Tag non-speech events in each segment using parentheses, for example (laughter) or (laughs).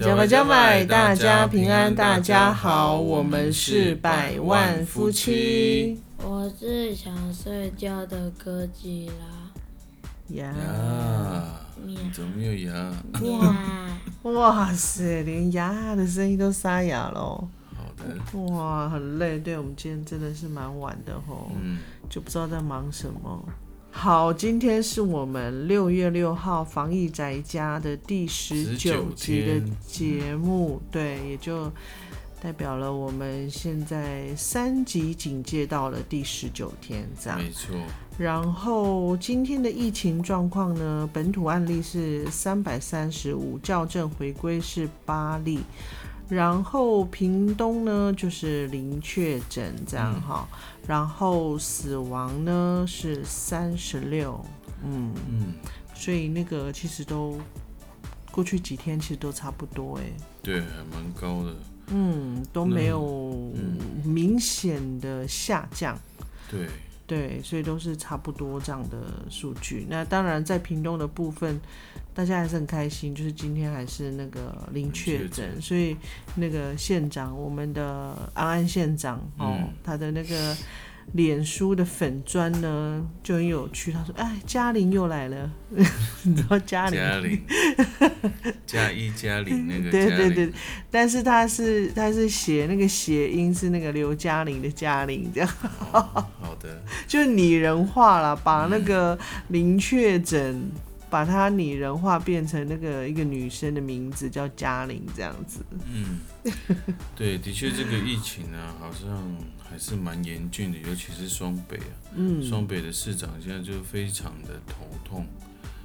加买加买，大家平安，大家好，我们是百万夫妻。我是想睡觉的哥吉拉。呀，你怎么没有牙？哇，哇塞，连牙的声音都沙哑了。好的，哇，很累。对我们今天真的是蛮晚的吼，嗯，就不知道在忙什么。好，今天是我们六月六号防疫宅家的第十九集的节目，对，也就代表了我们现在三级警戒到了第十九天，这样。没错，然后今天的疫情状况呢，本土案例是三百三十五，校正回归是八例。然后屏东呢就是零确诊这样哈，然后死亡呢是三十六，嗯嗯，所以那个其实都过去几天其实都差不多哎，对，还蛮高的，嗯，都没有明显的下降，对对，所以都是差不多这样的数据。那当然在屏东的部分。大家还是很开心，就是今天还是那个零确诊，所以那个县长，我们的安安县长哦，他的那个脸书的粉砖呢就很有趣，他说：“哎，嘉玲又来了，(laughs) 你知道嘉玲？嘉玲，嘉一嘉玲那个，(laughs) 对对对，但是他是他是写那个谐音是那个刘嘉玲的嘉玲这样，好的，(laughs) 就拟人化了，把那个零确诊。”把它拟人化，变成那个一个女生的名字叫嘉玲这样子。嗯，对，的确这个疫情啊，好像还是蛮严峻的，尤其是双北啊。嗯，双北的市长现在就非常的头痛。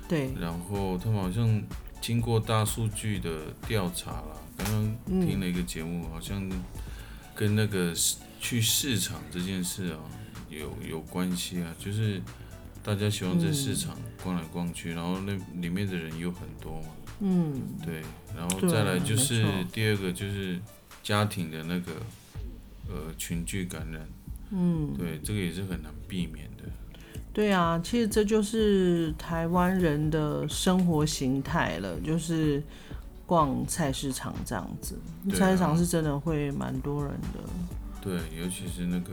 对。然后他们好像经过大数据的调查了，刚刚听了一个节目，好像跟那个去市场这件事啊有有关系啊，就是。大家喜欢在市场逛来逛去，然后那里面的人有很多嘛。嗯，对，然后再来就是第二个就是家庭的那个呃群聚感染。嗯，对，这个也是很难避免的。对啊，其实这就是台湾人的生活形态了，就是逛菜市场这样子。菜市场是真的会蛮多人的。对，尤其是那个。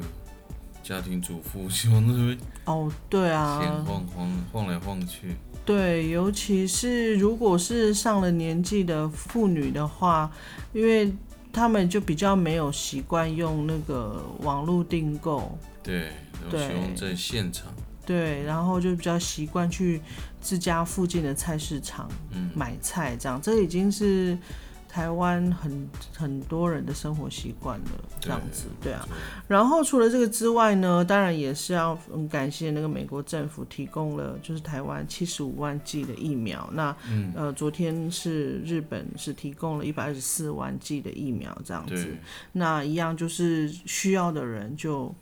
家庭主妇 (laughs) 希望那边哦，对啊，闲晃晃晃来晃去。对，尤其是如果是上了年纪的妇女的话，因为他们就比较没有习惯用那个网络订购，对，对，在现场。对，然后就比较习惯去自家附近的菜市场买菜，这样，这已经是。台湾很很多人的生活习惯了这样子，对啊。然后除了这个之外呢，当然也是要很感谢那个美国政府提供了就是台湾七十五万剂的疫苗。那呃，昨天是日本是提供了一百二十四万剂的疫苗这样子。那一样就是需要的人就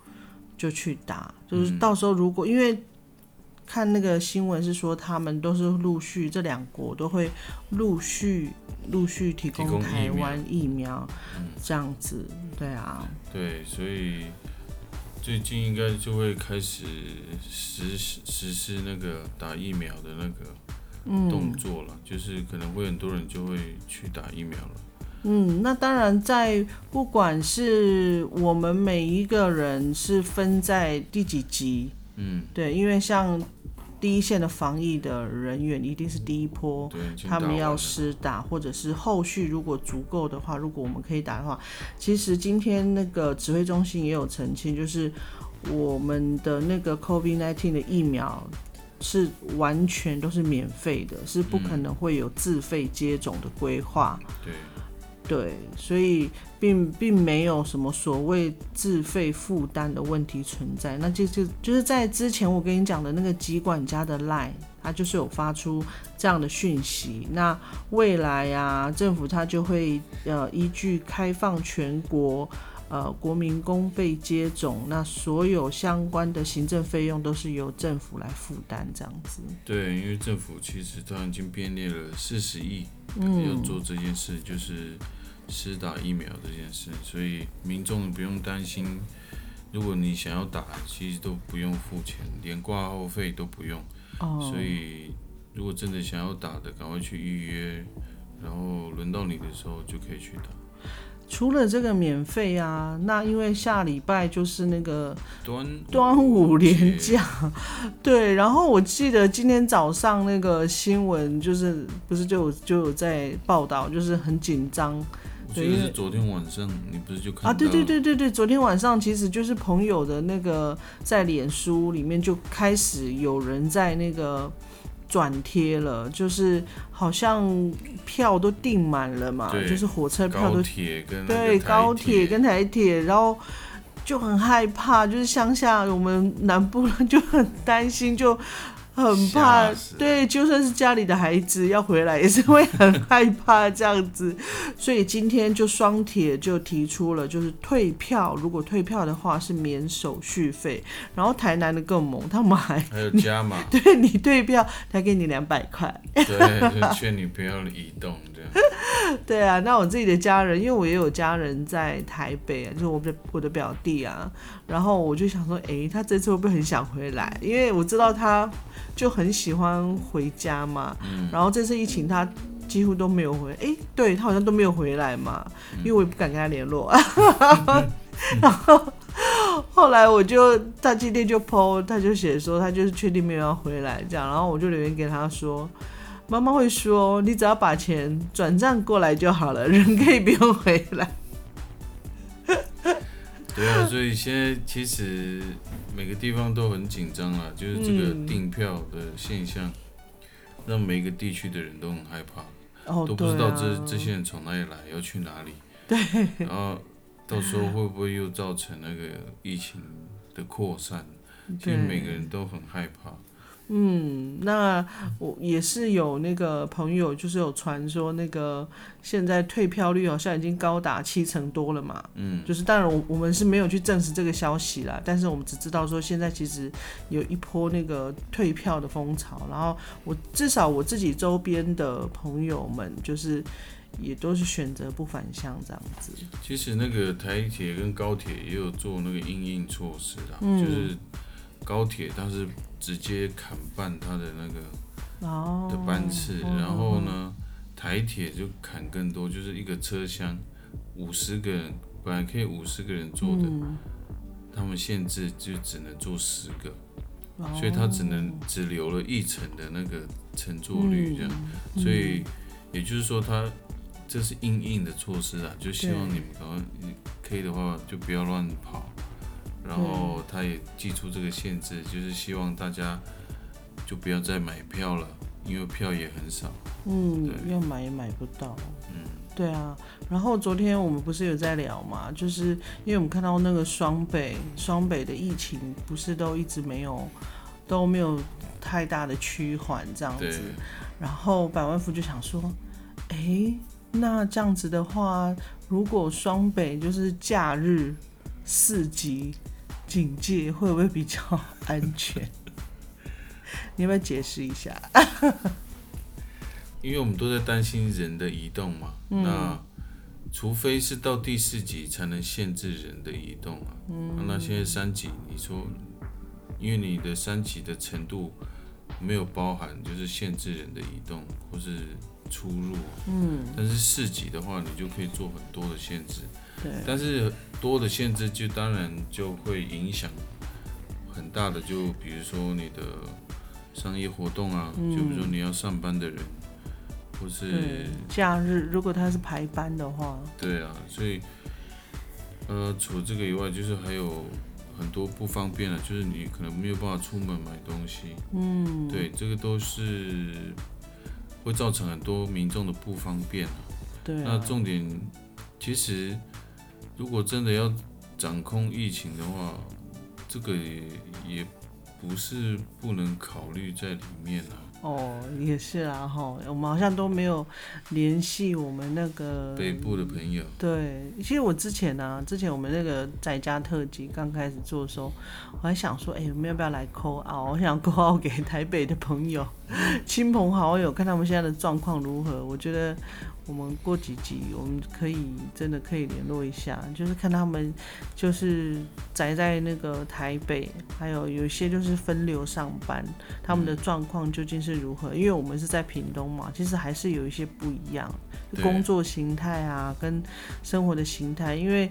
就去打，就是到时候如果因为。看那个新闻是说，他们都是陆续这两国都会陆续陆续提供台湾疫苗，这样子，对啊，对，所以最近应该就会开始实施实施那个打疫苗的那个动作了，就是可能会很多人就会去打疫苗了。嗯，那当然，在不管是我们每一个人是分在第几级，嗯，对，因为像。第一线的防疫的人员一定是第一波，他们要施打，或者是后续如果足够的话，如果我们可以打的话，其实今天那个指挥中心也有澄清，就是我们的那个 COVID-19 的疫苗是完全都是免费的，是不可能会有自费接种的规划。对。对，所以并并没有什么所谓自费负担的问题存在。那就就就是在之前我跟你讲的那个疾管家的 line，他就是有发出这样的讯息。那未来啊，政府他就会呃依据开放全国呃国民公费接种，那所有相关的行政费用都是由政府来负担这样子。对，因为政府其实他已经编列了四十亿要做这件事，就是。施打疫苗这件事，所以民众不用担心。如果你想要打，其实都不用付钱，连挂号费都不用。哦。所以，如果真的想要打的，赶快去预约，然后轮到你的时候就可以去打。除了这个免费啊，那因为下礼拜就是那个端端午连假，(laughs) 对。然后我记得今天早上那个新闻就是不是就有就有在报道，就是很紧张我记得是昨天晚上，你不是就看到啊，对对对对对，昨天晚上其实就是朋友的那个在脸书里面就开始有人在那个转贴了，就是好像票都订满了嘛，对就是火车票高都铁跟对高铁跟台铁，然后就很害怕，就是乡下我们南部人就很担心，就很怕，对，就算是家里的孩子要回来，也是会很害怕这样子。(laughs) 所以今天就双铁就提出了，就是退票，如果退票的话是免手续费。然后台南的更猛，他们还还有加码，(laughs) 对你退票，他给你两百块。对，就劝你不要移动 (laughs) 对啊，那我自己的家人，因为我也有家人在台北啊，就是我的我的表弟啊，然后我就想说，诶，他这次会不会很想回来？因为我知道他就很喜欢回家嘛，然后这次疫情他几乎都没有回，诶，对他好像都没有回来嘛，因为我也不敢跟他联络，(laughs) 然后后来我就他今天就 PO，他就写说他就是确定没有要回来这样，然后我就留言给他说。妈妈会说，你只要把钱转账过来就好了，人可以不用回来。(laughs) 对啊，所以现在其实每个地方都很紧张啊，就是这个嗯订票的现象，让每个地区的人都很害怕，哦，都不知道这、啊这些人从哪里来，要去哪里。对。然后到时候会不会又造成那个疫情的扩散？其实每个人都很害怕。嗯，那我也是有那个朋友，就是有传说那个现在退票率好像已经高达七成多了嘛。嗯，就是当然我我们是没有去证实这个消息啦，但是我们只知道说现在其实有一波那个退票的风潮，然后我至少我自己周边的朋友们就是也都是选择不返乡这样子。其实那个台铁跟高铁也有做那个应应措施啦，嗯就是高铁它是直接砍半它的那个哦。的班次，嗯然后呢，台铁就砍更多，就是一个车厢五十个人，本来可以五十个人坐的，嗯。他们限制就只能坐十个，哦。所以它只能只留了一层的那个乘坐率这样，嗯所以也就是说它。这是硬硬的措施啊，就希望你们赶快可以的话就不要乱跑，然后他也寄出这个限制，就是希望大家就不要再买票了，因为票也很少。嗯，要买也买不到。嗯，对啊，然后昨天我们不是有在聊嘛，就是因为我们看到那个双北，双北的疫情不是都一直没有都没有太大的趋缓这样子，，然后百万富就想说，诶，那这样子的话，如果双北就是假日四级警戒，会不会比较安全？(laughs) 你要不要解释一下？(laughs) 因为我们都在担心人的移动嘛，那除非是到第四级才能限制人的移动啊。嗯，那现在三级，你说，因为你的三级的程度没有包含就是限制人的移动或是出入，嗯，但是四级的话，你就可以做很多的限制。对，但是多的限制就当然就会影响很大的，就比如说你的商业活动啊，就比如说你要上班的人，或是，假日如果他是排班的话，对啊，所以呃，除了这个以外，就是还有很多不方便啊，就是你可能没有办法出门买东西，嗯，对，这个都是会造成很多民众的不方便啊。对那啊，重点，其实如果真的要掌控疫情的话，这个也也不是不能考虑在里面啊。哦，也是啦哈，我们好像都没有联系我们那个北部的朋友，对，其实我之前呢、之前我们那个在家特辑刚开始做的时候，我还想说，哎、我们要不要来扣奥？我想扣奥给台北的朋友、亲朋好友，看他们现在的状况如何。我觉得我们过几集，我们可以真的可以联络一下，就是看他们就是宅在那个台北，还有有一些就是分流上班，他们的状况究竟是如何？因为我们是在屏东嘛，其实还是有一些不一样，工作形态啊，跟生活的形态，因为。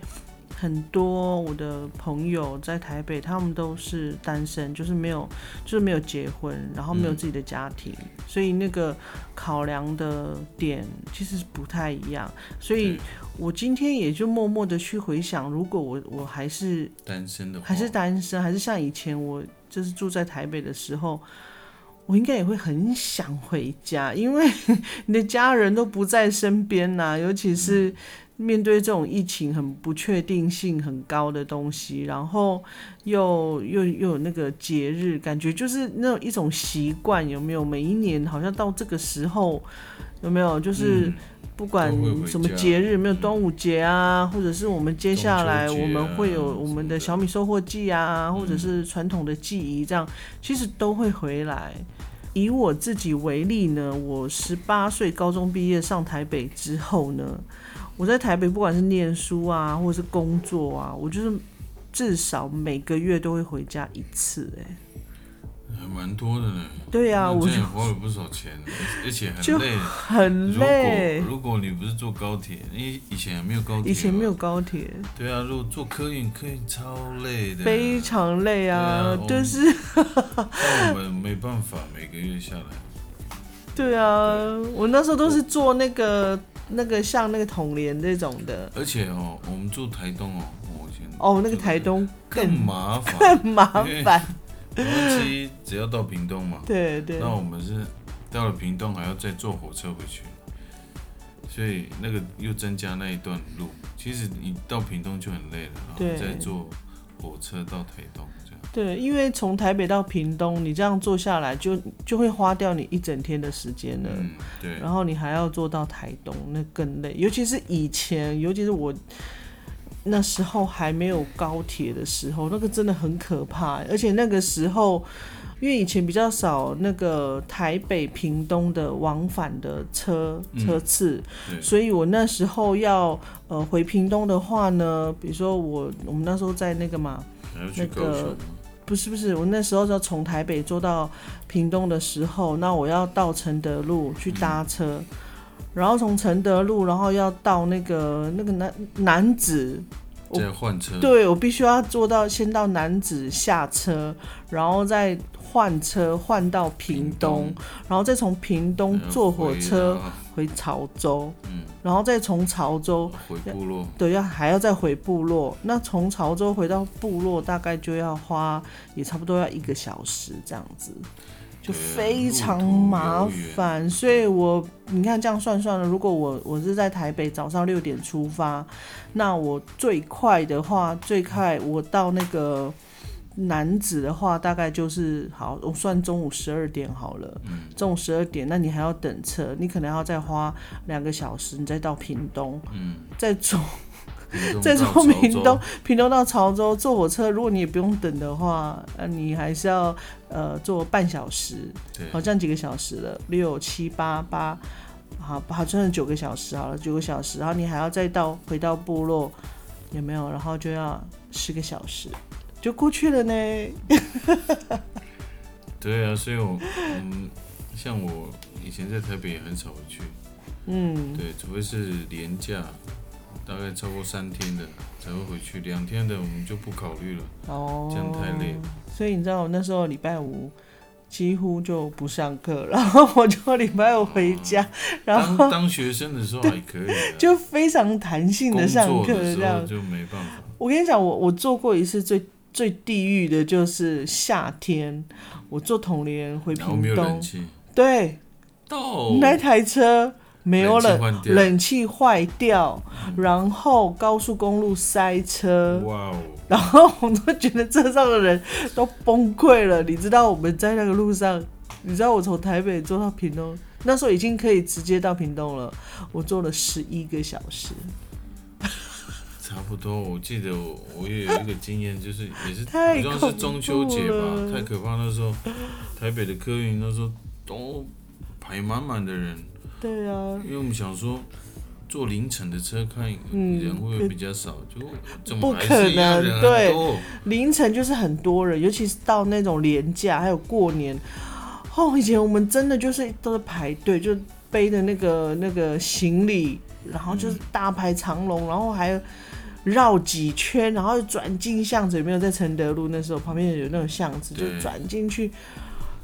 很多我的朋友在台北，他们都是单身，就是没有，就是没有结婚，然后没有自己的家庭，所以那个考量的点其实不太一样。所以我今天也就默默的去回想，如果我我还是单身的，还是单身，还是像以前我就是住在台北的时候，我应该也会很想回家，因为 (laughs) 你的家人都不在身边呐，尤其是。面对这种疫情很不确定性很高的东西，然后又又又有那个节日，感觉就是那种一种习惯，有没有？每一年好像到这个时候，有没有？就是不管什么节日，没有端午节啊，或者是我们接下来我们会有我们的小米收获季啊，或者是传统的记忆，这样其实都会回来。以我自己为例呢，我十八岁高中毕业上台北之后呢。我在台北，不管是念书啊，或者是工作啊，我就是至少每个月都会回家一次，哎，还蛮多的呢。对呀，我也花了不少钱，而且很累，很累。如果如果你不是坐高铁，因为以前没有高铁，以前没有高铁。对啊，如果坐客运，客运超累的，非常累啊，就是。(laughs) 那我们没办法，每个月下来。对啊，我那时候都是坐那个。那个像那个统联这种的，而且哦，我们住台东哦，我以前哦，那个台东更麻烦，更麻烦。(laughs) 飞机只要到屏东嘛，(laughs) 对对。那我们是到了屏东还要再坐火车回去，所以那个又增加那一段路。其实你到屏东就很累了，然后再坐火车到台东。对，因为从台北到屏东，你这样坐下来就就会花掉你一整天的时间了。嗯，对。然后你还要坐到台东，那更累。尤其是以前，尤其是我那时候还没有高铁的时候，那个真的很可怕。而且那个时候，因为以前比较少那个台北屏东的往返的车车次，所以我那时候要呃回屏东的话呢，比如说我我们那时候在那个嘛，那个。不是不是，我那时候要从台北坐到屏东的时候，那我要到承德路去搭车，然后从承德路，然后要到那个那个南南子，再换车。对，我必须要坐到先到南子下车，然后再换车换到屏东，然后再从屏东坐火车回潮州。嗯。然后再从潮州回部落，对，要还要再回部落。那从潮州回到部落，大概就要花也差不多要一个小时这样子，就非常麻烦。所以我你看这样算算了，如果我我是在台北早上六点出发，那我最快的话，最快我到那个。男子的话，大概就是好，我算中午十二点好了。嗯。中午十二点，那你还要等车，你可能要再花两个小时，你再到屏东。嗯。再从再从屏东屏东到潮州坐火车，如果你也不用等的话，那你还是要呃坐半小时。对。好，这样几个小时了，六七八八，好，好，算是九个小时好了，九个小时，然后你还要再到回到部落，有没有？然后就要十个小时。就过去了呢。(laughs) 对啊，所以我嗯，像我以前在台北也很少回去。嗯。对，除非是年假，大概超过三天的才会回去，两天的我们就不考虑了。哦。这样太累了。所以你知道我那时候礼拜五几乎就不上课，然后我就礼拜五回家，然后当学生的时候还可以，就非常弹性的上课这样就没办法。我跟你讲，我我做过一次最。最地狱的就是夏天，我坐统联回屏东，对，那台车没有冷，冷气坏掉，然后高速公路塞车，哇哦，然后我都觉得车上的人都崩溃了。你知道我们在那个路上，你知道我从台北坐到屏东，那时候已经可以直接到屏东了，我坐了十一个小时。差不多，我记得我我也有一个经验，就是也是好像是中秋节吧，太可怕那时候，台北的客运那时候都排满满的人。对啊。因为我们想说，坐凌晨的车看人会比较少？就怎么不还可能是一样人对？凌晨就是很多人，尤其是到那种年假还有过年，哦，以前我们真的就是都在排队，就背的那个那个行李，然后就是大排长龙，然后还有绕几圈，然后转进巷子，有没有在承德路？那时候旁边有那种巷子，就转进去，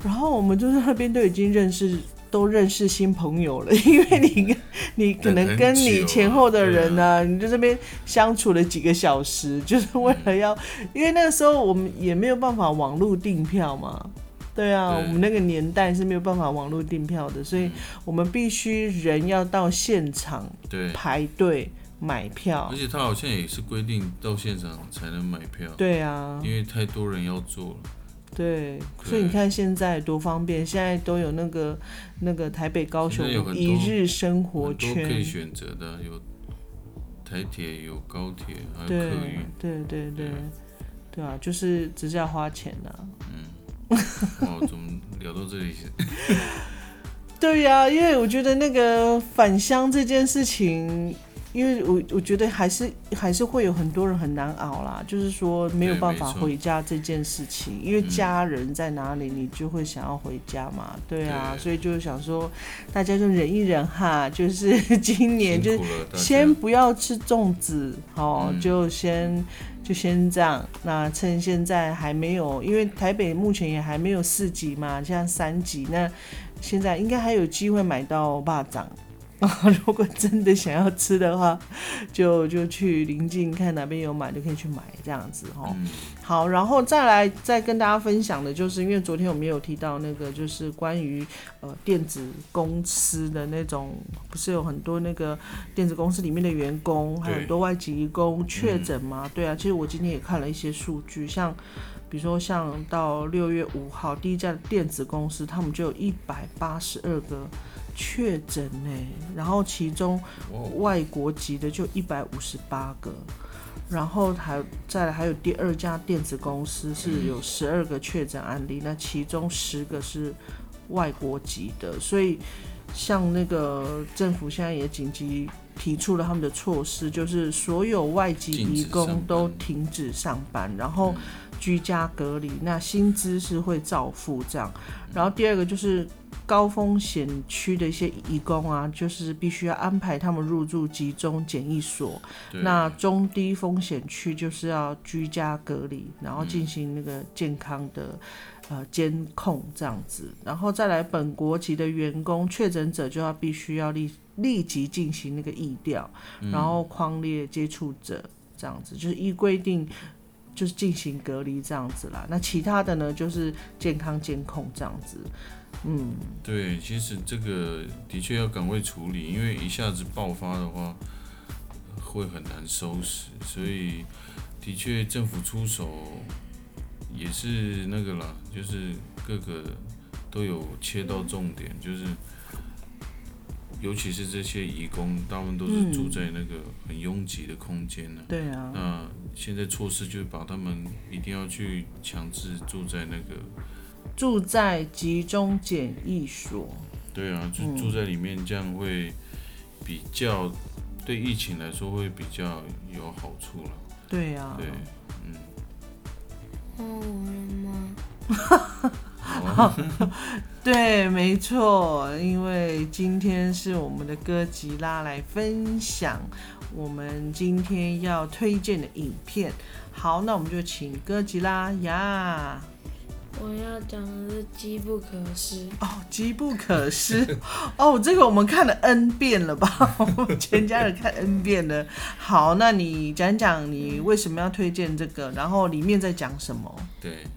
然后我们就是那边都已经认识。都认识新朋友了，因为你跟你可能跟你前后的人呢、你就这边相处了几个小时，就是为了要，因为那个时候我们也没有办法网络订票嘛，对啊，对。我们那个年代是没有办法网络订票的，所以我们必须人要到现场对，排队买票而，且他好像也是规定到现场才能买票，对啊，因为太多人要做了。对，所以你看现在多方便，现在都有那个那个台北、高雄一日生活很多可以，选择的，有台铁，有高铁，还有对客运。对对对对对啊，就是只是要花钱呐、哦，怎么聊到这里？(laughs) 对呀、因为我觉得那个返乡这件事情，因为我我觉得还是还是会有很多人很难熬啦，就是说没有办法回家这件事情，因为嗯家人在哪里，你就会想要回家嘛，对啊，对。所以就是想说，大家就忍一忍哈，(laughs) 就是今年就先不要吃粽子，哦，嗯。就先就先这样。那趁现在还没有，因为台北目前也还没有四级嘛，像三级，那现在应该还有机会买到霸掌。(laughs) 如果真的想要吃的话，就就去临近看哪边有买，就可以去买这样子哦。嗯，好，然后再来再跟大家分享的就是，因为昨天我们有提到那个，就是关于呃电子公司的那种，不是有很多那个电子公司里面的员工，还有很多外籍移工确诊吗？对啊，其实我今天也看了一些数据，像比如说像到六月五号第一家电子公司，他们就有一百八十二个确诊呢，然后其中外国籍的就一百五十八个，然后还再来还有第二家电子公司是有十二个确诊案例，那其中十个是外国籍的，所以像那个政府现在也紧急提出了他们的措施，就是所有外籍移工都停止上班，然后嗯。居家隔离，那薪资是会照付这样。然后第二个就是高风险区的一些移工啊，就是必须要安排他们入住集中检疫所。那中低风险区就是要居家隔离，然后进行那个健康的、呃监控这样子。然后再来本国籍的员工确诊者就要必须要立立即进行那个疫调，然后框列接触者这样子，就是依规定。就是进行隔离这样子啦，那其他的呢，就是健康监控这样子，嗯，对，其实这个的确要赶快处理，因为一下子爆发的话会很难收拾，所以的确政府出手也是那个啦，就是各个都有切到重点，就是尤其是这些义工，他们都是住在那个很拥挤的空间呢、对啊，那现在措施就是把他们一定要去强制住在那个，住在集中检疫所，对啊，就嗯住在里面，这样会比较对疫情来说会比较有好处了。对啊，对，嗯，(laughs) 对，没错，因为今天是我们的哥吉拉来分享我们今天要推荐的影片。好，那我们就请哥吉拉呀。我要讲的是机不可失。哦，机不可失 (laughs) 哦，这个我们看了 N 遍了吧？我 (laughs) 们全家人看 N 遍了。好，那你讲讲你为什么要推荐这个，然后里面在讲什么？对，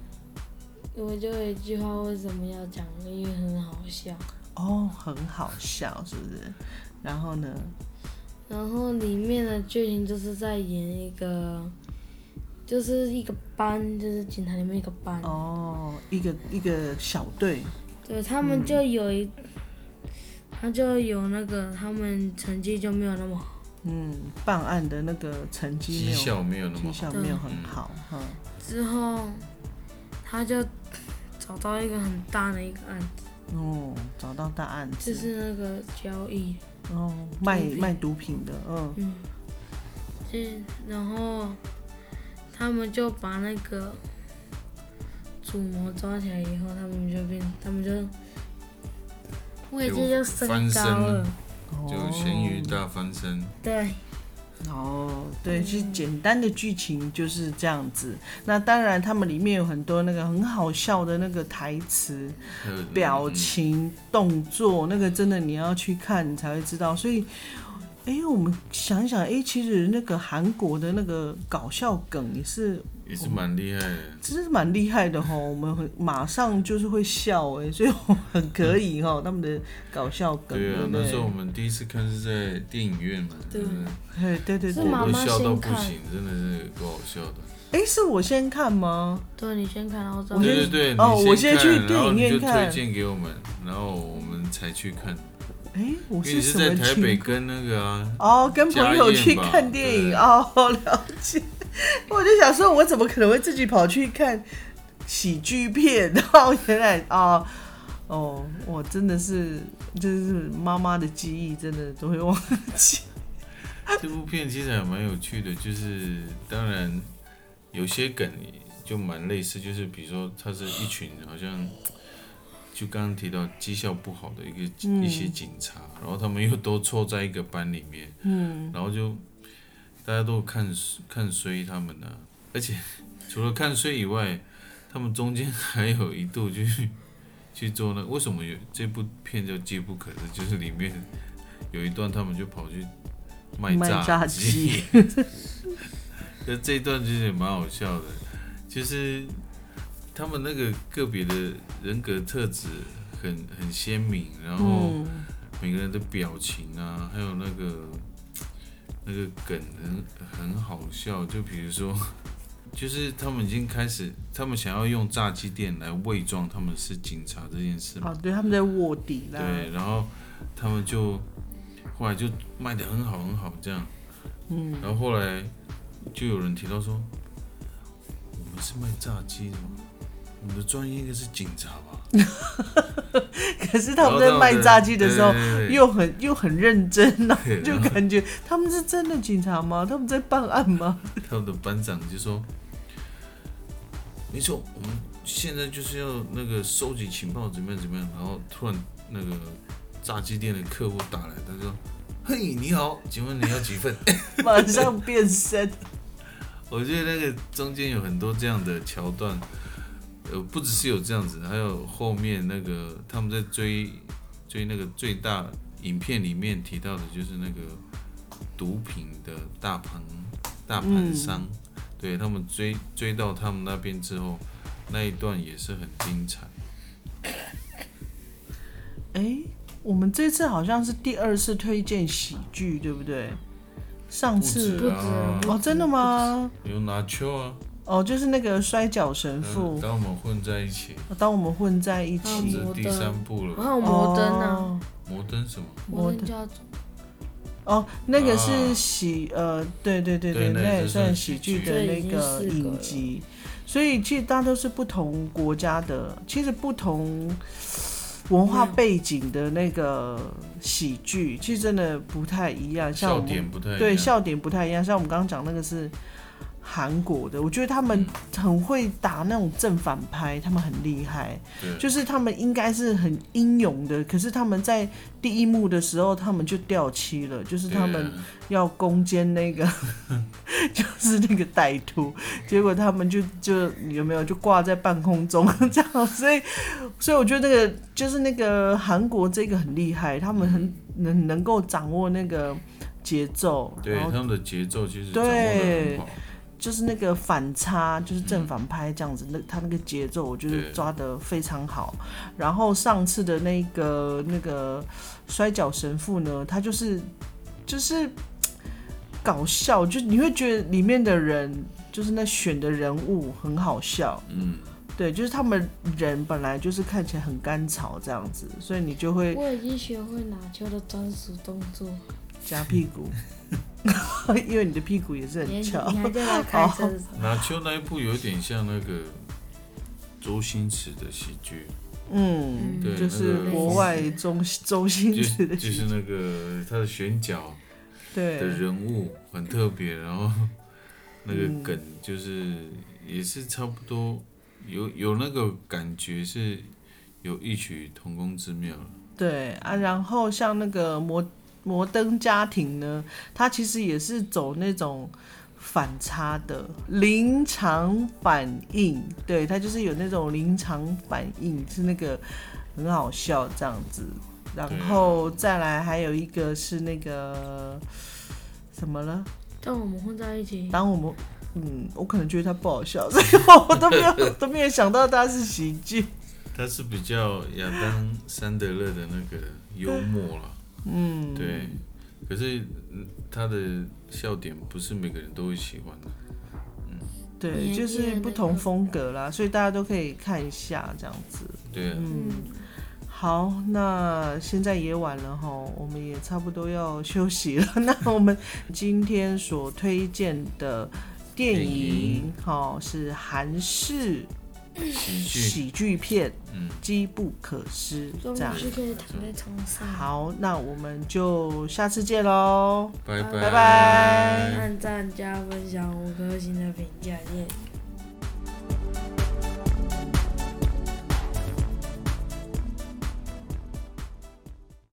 我就有一句话，为什么要讲？因为很好笑。哦，很好笑，是不是？然后呢？然后里面的剧情就是在演一个，就是一个班，就是警察里面一个班。哦，一个一个小队，对他们就有一，他就有那个他们成绩就没有那么好，嗯，办案的那个成绩绩效没有那么好，绩效没有很好，哈、之后他就找到一个很大的一个案子，哦，找到大案子，就是那个交易，哦，卖卖毒品的，嗯。嗯。就然后他们就把那个主谋抓起来以后，他们就变，他们就位置就升高了，就咸鱼大翻身。对。哦，对，其实简单的剧情就是这样子。那当然，他们里面有很多那个很好笑的那个台词、表情、动作，那个真的你要去看你才会知道。所以。哎，我们想想，哎，其实那个韩国的那个搞笑梗也是也是蛮厉害的，真是蛮厉害的哈。我们马上就是会笑哎，所以我很可以哈。他们的搞笑梗，对啊，那时候我们第一次看是在电影院嘛，对不对？对对对，我笑到不行，真的是够好笑的。哎，是我先看吗？对，你先看，然后对对对，哦，我先去电影院看，推荐给我们，然后我们才去看。哎，我是在台北跟那个啊，哦，跟朋友去看电影哦，了解。我就想说，我怎么可能会自己跑去看喜剧片？然 (laughs) 后原来啊，哦，我真的是就是妈妈的记忆，真的都会忘记。(laughs) 这部片其实还蛮有趣的，就是当然有些梗就蛮类似，就是比如说他是一群好像。就刚刚提到绩效不好的一个一些警察，然后他们又都凑在一个班里面，然后就大家都看看衰他们呢，而且 (laughs) 除了看衰以外，他们中间还有一度就 (laughs) 去做那为什么有这部片叫《机不可失》，就是里面有一段他们就跑去卖炸鸡，那 (laughs) 这一段其实也蛮好笑的，就是。他们那个个别的人格特质很很鲜明，然后每个人的表情啊，还有那个那个梗很很好笑。就比如说，(laughs) 就是他们已经开始，他们想要用炸鸡店来伪装他们是警察这件事。哦，对，他们在卧底啦。对，然后他们就后来就卖的很好很好，这样。嗯。然后后来就有人提到说，我们是卖炸鸡的吗？我们的专业应该是警察吧？(laughs) 可是他们在卖炸鸡的时候，又很又很认真呐，(laughs) 就感觉他们是真的警察吗？他们在办案吗？他们的班长就说：“没错，我们现在就是要那个收集情报，怎么样怎么样。”然后突然那个炸鸡店的客户打来，他说：“嘿，你好，请问你要几份？” (laughs) 马上变身。我觉得那个中间有很多这样的桥段。呃，不只是有这样子，还有后面那个他们在追追那个最大影片里面提到的，就是那个毒品的大盘大盘商，对他们追追到他们那边之后，那一段也是很精彩。哎，我们这次好像是第二次推荐喜剧，对不对？上次哦，真的吗？有拿球啊。哦，就是那个摔跤神父。当我们混在一起。当我们混在一起。这第三部了。还有摩登呢。摩登什么？摩登家族。哦，那个是喜呃，对对对对，那也算喜剧的那个影集。所以其实大家都是不同国家的，其实不同文化背景的那个喜剧，其实真的不太一样。笑点不太对，笑点不太一样。像我们刚刚讲那个是。韩国的，我觉得他们很会打那种正反拍，他们很厉害。就是他们应该是很英勇的，可是他们在第一幕的时候，他们就掉漆了，就是他们要攻坚那个，(laughs) 就是那个歹徒，结果他们就就有没有就挂在半空中这样，所以所以我觉得那个就是那个韩国这个很厉害，他们很能能够掌握那个节奏，对他们的节奏其实掌握的很好。就是那个反差，就是正反拍这样子，那他那个节奏，我觉得抓得非常好。然后上次的那个那个摔跤神父呢，他就是就是搞笑，就你会觉得里面的人就是那选的人物很好笑。嗯，对，就是他们人本来就是看起来很干草这样子，所以你就会。我已经学会拿球的专属动作，夹屁股。(laughs) 因为你的屁股也是很翘。(laughs) 拿秋那一部有点像那个周星驰的喜剧。嗯，对就是国外中周星就驰的就是那个他的选角对的人物很特别，然后那个嗯梗就是也是差不多有有那个感觉是有异曲同工之妙了。对啊，然后像那个摩摩登家庭呢，它其实也是走那种反差的临场反应，对，它就是有那种临场反应，是那个很好笑这样子。然后再来还有一个是那个什么了？当我们混在一起，当我们嗯，我可能觉得它不好笑，所以我都没有 (laughs) 都没有想到它是喜剧。他是比较亚当·山德勒的那个幽默了，嗯，对。可是嗯他的笑点不是每个人都会喜欢的。嗯对，就是不同风格啦，所以大家都可以看一下这样子。对啊，嗯，嗯，好，那现在也晚了哈，我们也差不多要休息了。那我们今天所推荐的电影，哈，是韩式喜剧，喜剧片嗯，《机不可失》这样终于。是可以躺在床上。好，那我们就下次见喽。拜拜拜拜按赞加分享五颗星的评价，耶！